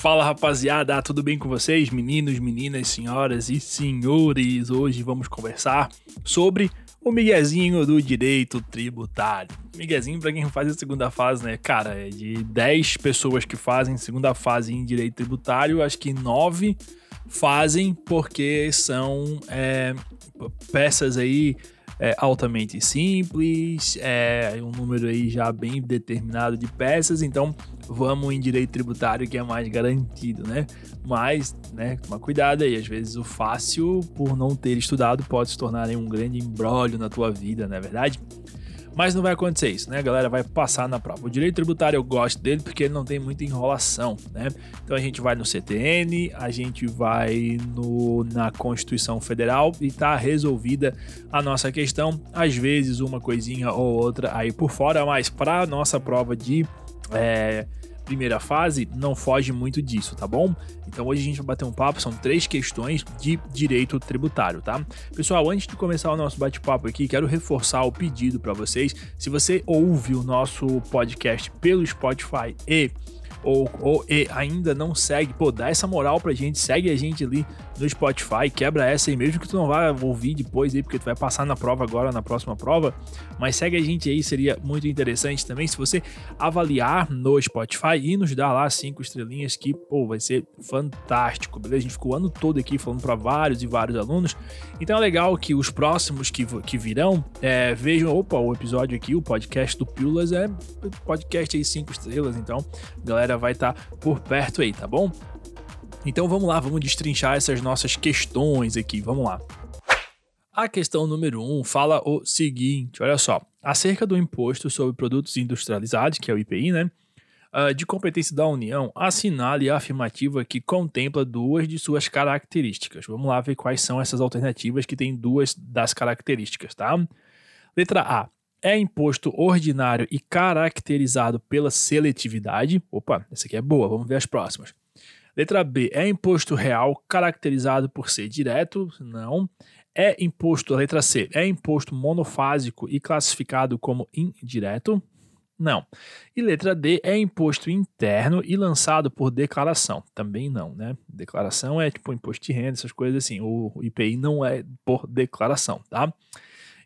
Fala rapaziada, tudo bem com vocês? Meninos, meninas, senhoras e senhores, hoje vamos conversar sobre o miguezinho do direito tributário. Miguezinho, para quem faz a segunda fase, né? Cara, é de 10 pessoas que fazem segunda fase em direito tributário, acho que 9 fazem porque são é, peças aí é, altamente simples, é um número aí já bem determinado de peças, então vamos em direito tributário que é mais garantido, né? Mas, né, toma cuidado aí, às vezes o fácil, por não ter estudado, pode se tornar um grande embrólio na tua vida, não é verdade? Mas não vai acontecer isso, né? A galera vai passar na prova. O direito tributário eu gosto dele porque ele não tem muita enrolação, né? Então a gente vai no CTN, a gente vai no, na Constituição Federal e tá resolvida a nossa questão. Às vezes uma coisinha ou outra aí por fora, mas para nossa prova de é, primeira fase não foge muito disso, tá bom? Então hoje a gente vai bater um papo, são três questões de direito tributário, tá? Pessoal, antes de começar o nosso bate-papo aqui, quero reforçar o pedido para vocês. Se você ouve o nosso podcast pelo Spotify e ou, ou ainda não segue, pô, dá essa moral pra gente, segue a gente ali no Spotify, quebra essa aí, mesmo que tu não vá ouvir depois aí, porque tu vai passar na prova agora, na próxima prova, mas segue a gente aí, seria muito interessante também se você avaliar no Spotify e nos dar lá cinco estrelinhas, que, pô, vai ser fantástico, beleza? A gente ficou o ano todo aqui falando para vários e vários alunos, então é legal que os próximos que, que virão é, vejam, opa, o episódio aqui, o podcast do Pílulas é podcast aí cinco estrelas, então, galera vai estar tá por perto aí, tá bom? Então vamos lá, vamos destrinchar essas nossas questões aqui, vamos lá. A questão número 1 um fala o seguinte: olha só, acerca do imposto sobre produtos industrializados, que é o IPI, né? Uh, de competência da União, assinale a afirmativa que contempla duas de suas características. Vamos lá ver quais são essas alternativas que têm duas das características, tá? Letra A. É imposto ordinário e caracterizado pela seletividade. Opa, essa aqui é boa, vamos ver as próximas. Letra B. É imposto real caracterizado por ser direto? Não. É imposto, letra C. É imposto monofásico e classificado como indireto? Não. E letra D é imposto interno e lançado por declaração. Também não, né? Declaração é tipo imposto de renda, essas coisas assim. O IPI não é por declaração, tá?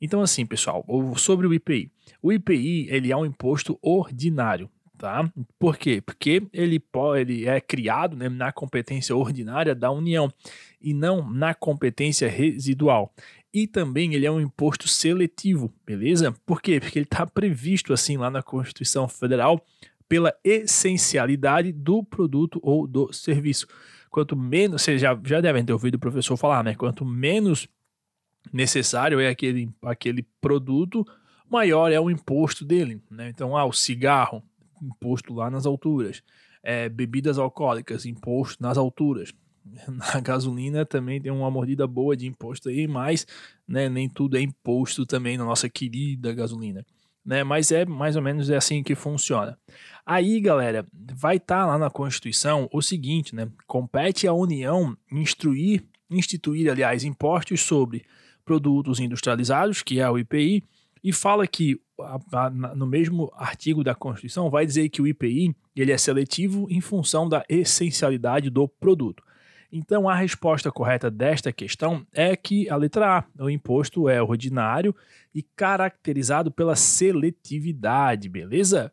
Então assim, pessoal, sobre o IPI. O IPI, ele é um imposto ordinário, Tá? Por quê? Porque ele, pode, ele é criado né, na competência ordinária da União e não na competência residual. E também ele é um imposto seletivo, beleza? Por quê? Porque ele está previsto assim lá na Constituição Federal pela essencialidade do produto ou do serviço. Quanto menos, vocês já, já devem ter ouvido o professor falar, né? Quanto menos necessário é aquele, aquele produto, maior é o imposto dele. Né? Então, ah, o cigarro, imposto lá nas alturas. É, bebidas alcoólicas, imposto nas alturas. Na gasolina também tem uma mordida boa de imposto aí, mas né, nem tudo é imposto também na nossa querida gasolina. Né, mas é mais ou menos é assim que funciona. Aí, galera, vai estar tá lá na Constituição o seguinte, né? Compete à União instruir, instituir, aliás, impostos sobre produtos industrializados, que é o IPI, e fala que a, a, no mesmo artigo da Constituição vai dizer que o IPI ele é seletivo em função da essencialidade do produto. Então a resposta correta desta questão é que a letra A, o imposto é ordinário e caracterizado pela seletividade, beleza?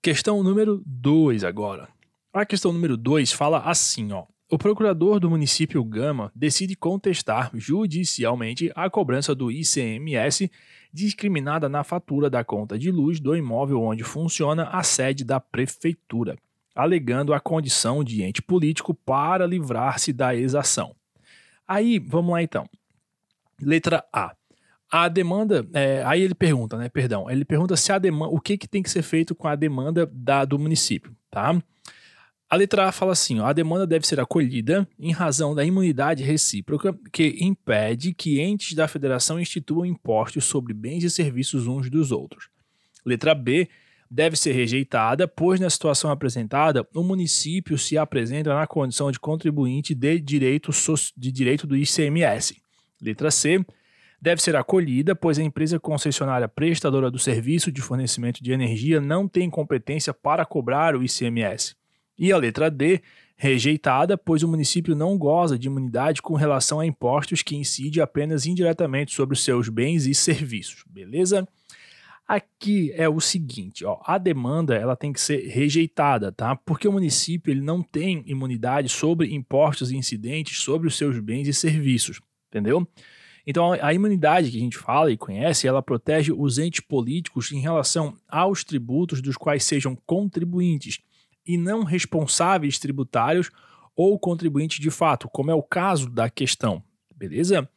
Questão número 2 agora. A questão número 2 fala assim, ó. O procurador do município Gama decide contestar judicialmente a cobrança do ICMS discriminada na fatura da conta de luz do imóvel onde funciona a sede da prefeitura, alegando a condição de ente político para livrar-se da exação. Aí, vamos lá então. Letra A. A demanda, é, aí ele pergunta, né? Perdão, ele pergunta se a demanda, o que, que tem que ser feito com a demanda da, do município, tá? A letra A fala assim: ó, a demanda deve ser acolhida em razão da imunidade recíproca que impede que entes da federação instituam impostos sobre bens e serviços uns dos outros. Letra B deve ser rejeitada, pois na situação apresentada, o município se apresenta na condição de contribuinte de direito, de direito do ICMS. Letra C deve ser acolhida, pois a empresa concessionária prestadora do serviço de fornecimento de energia não tem competência para cobrar o ICMS. E a letra D, rejeitada, pois o município não goza de imunidade com relação a impostos que incide apenas indiretamente sobre os seus bens e serviços. Beleza? Aqui é o seguinte, ó, a demanda ela tem que ser rejeitada, tá? Porque o município ele não tem imunidade sobre impostos e incidentes sobre os seus bens e serviços, entendeu? Então a imunidade que a gente fala e conhece, ela protege os entes políticos em relação aos tributos dos quais sejam contribuintes e não responsáveis tributários ou contribuintes de fato, como é o caso da questão, beleza?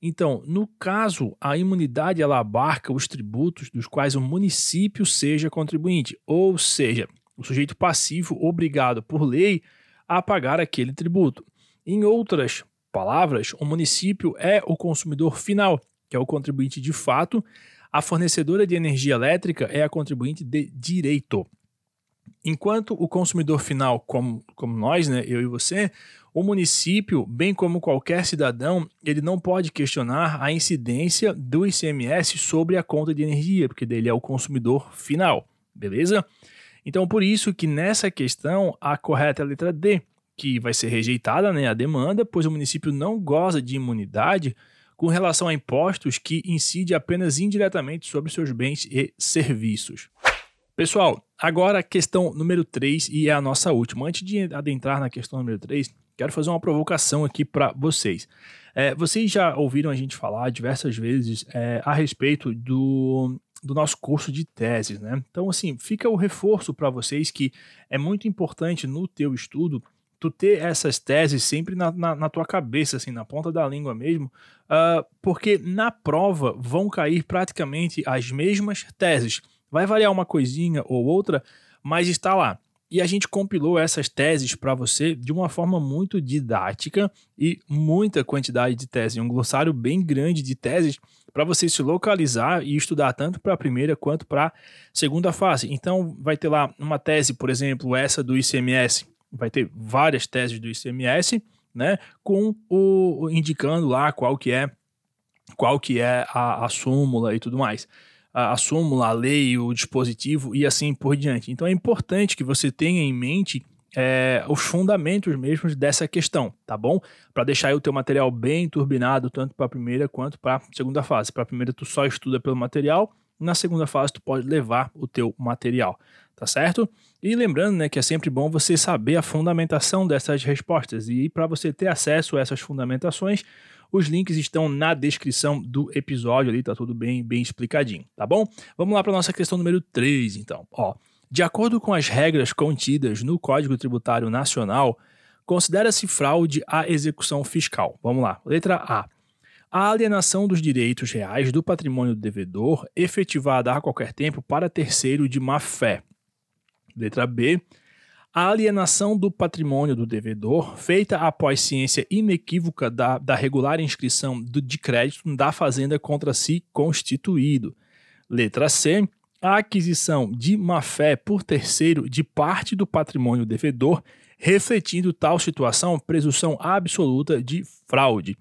Então, no caso, a imunidade ela abarca os tributos dos quais o município seja contribuinte, ou seja, o sujeito passivo obrigado por lei a pagar aquele tributo. Em outras palavras, o município é o consumidor final, que é o contribuinte de fato, a fornecedora de energia elétrica é a contribuinte de direito. Enquanto o consumidor final, como, como nós, né, eu e você, o município, bem como qualquer cidadão, ele não pode questionar a incidência do ICMS sobre a conta de energia, porque dele é o consumidor final, beleza? Então, por isso que nessa questão a correta é a letra D, que vai ser rejeitada né, a demanda, pois o município não goza de imunidade com relação a impostos que incide apenas indiretamente sobre seus bens e serviços. Pessoal, agora questão número 3 e é a nossa última. Antes de adentrar na questão número 3, quero fazer uma provocação aqui para vocês. É, vocês já ouviram a gente falar diversas vezes é, a respeito do, do nosso curso de teses, né? Então, assim, fica o reforço para vocês que é muito importante no teu estudo tu ter essas teses sempre na, na, na, tua cabeça, assim, na ponta da língua mesmo, uh, porque na prova vão cair praticamente as mesmas teses. Vai variar uma coisinha ou outra, mas está lá. E a gente compilou essas teses para você de uma forma muito didática e muita quantidade de teses, um glossário bem grande de teses para você se localizar e estudar tanto para a primeira quanto para a segunda fase. Então, vai ter lá uma tese, por exemplo, essa do ICMS, vai ter várias teses do ICMS, né, com o indicando lá qual que é qual que é a, a súmula e tudo mais a, súmula, a lei, o dispositivo e assim por diante. Então é importante que você tenha em mente é, os fundamentos mesmos dessa questão, tá bom? Para deixar o teu material bem turbinado, tanto para a primeira quanto para a segunda fase. Para a primeira, tu só estuda pelo material, na segunda fase, tu pode levar o teu material, tá certo? E lembrando né, que é sempre bom você saber a fundamentação dessas respostas. E para você ter acesso a essas fundamentações, os links estão na descrição do episódio ali, tá tudo bem, bem explicadinho, tá bom? Vamos lá para nossa questão número 3, então. Ó, de acordo com as regras contidas no Código Tributário Nacional, considera-se fraude a execução fiscal. Vamos lá. Letra A. A alienação dos direitos reais do patrimônio do devedor efetivada a qualquer tempo para terceiro de má fé. Letra B a alienação do patrimônio do devedor, feita após ciência inequívoca da, da regular inscrição do, de crédito da fazenda contra si constituído. Letra C. A aquisição de má-fé por terceiro de parte do patrimônio devedor, refletindo tal situação presunção absoluta de fraude.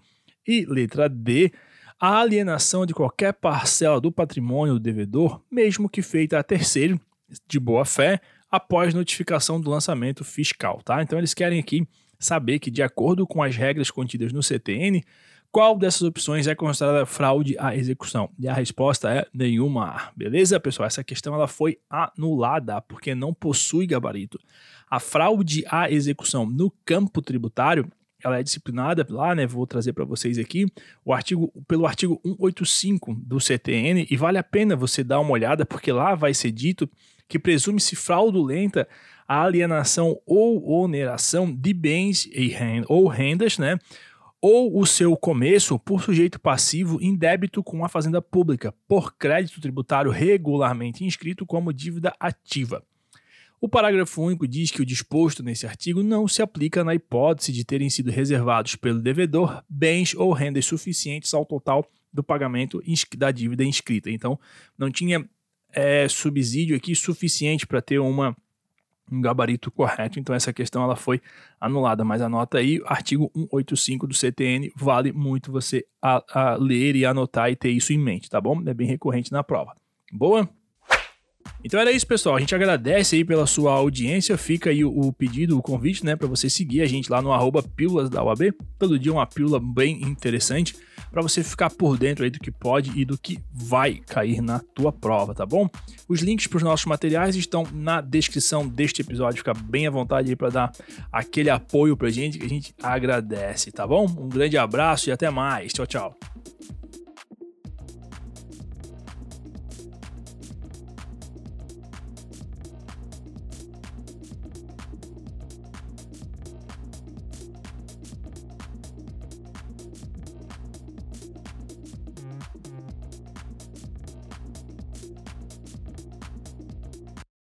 E letra D. A alienação de qualquer parcela do patrimônio do devedor, mesmo que feita a terceiro de boa fé, após notificação do lançamento fiscal, tá? Então eles querem aqui saber que, de acordo com as regras contidas no CTN, qual dessas opções é considerada fraude à execução? E a resposta é nenhuma. Beleza, pessoal? Essa questão ela foi anulada porque não possui gabarito. A fraude à execução no campo tributário ela é disciplinada lá, né? Vou trazer para vocês aqui o artigo pelo artigo 185 do CTN e vale a pena você dar uma olhada porque lá vai ser dito que presume-se fraudulenta a alienação ou oneração de bens e ou rendas, né? Ou o seu começo por sujeito passivo em débito com a fazenda pública, por crédito tributário regularmente inscrito como dívida ativa. O parágrafo único diz que o disposto nesse artigo não se aplica na hipótese de terem sido reservados pelo devedor bens ou rendas suficientes ao total do pagamento da dívida inscrita. Então, não tinha é, subsídio aqui suficiente para ter uma um gabarito correto, então essa questão ela foi anulada, mas anota aí, artigo 185 do CTN, vale muito você a, a ler e anotar e ter isso em mente, tá bom? É bem recorrente na prova. Boa? Então era isso, pessoal. A gente agradece aí pela sua audiência. Fica aí o, pedido, o convite, né, para você seguir a gente lá no arroba pílulas da UAB. Todo dia uma pílula bem interessante para você ficar por dentro aí do que pode e do que vai cair na tua prova, tá bom? Os links para os nossos materiais estão na descrição deste episódio. Fica bem à vontade aí para dar aquele apoio pra gente que a gente agradece, tá bom? Um grande abraço e até mais. Tchau, tchau.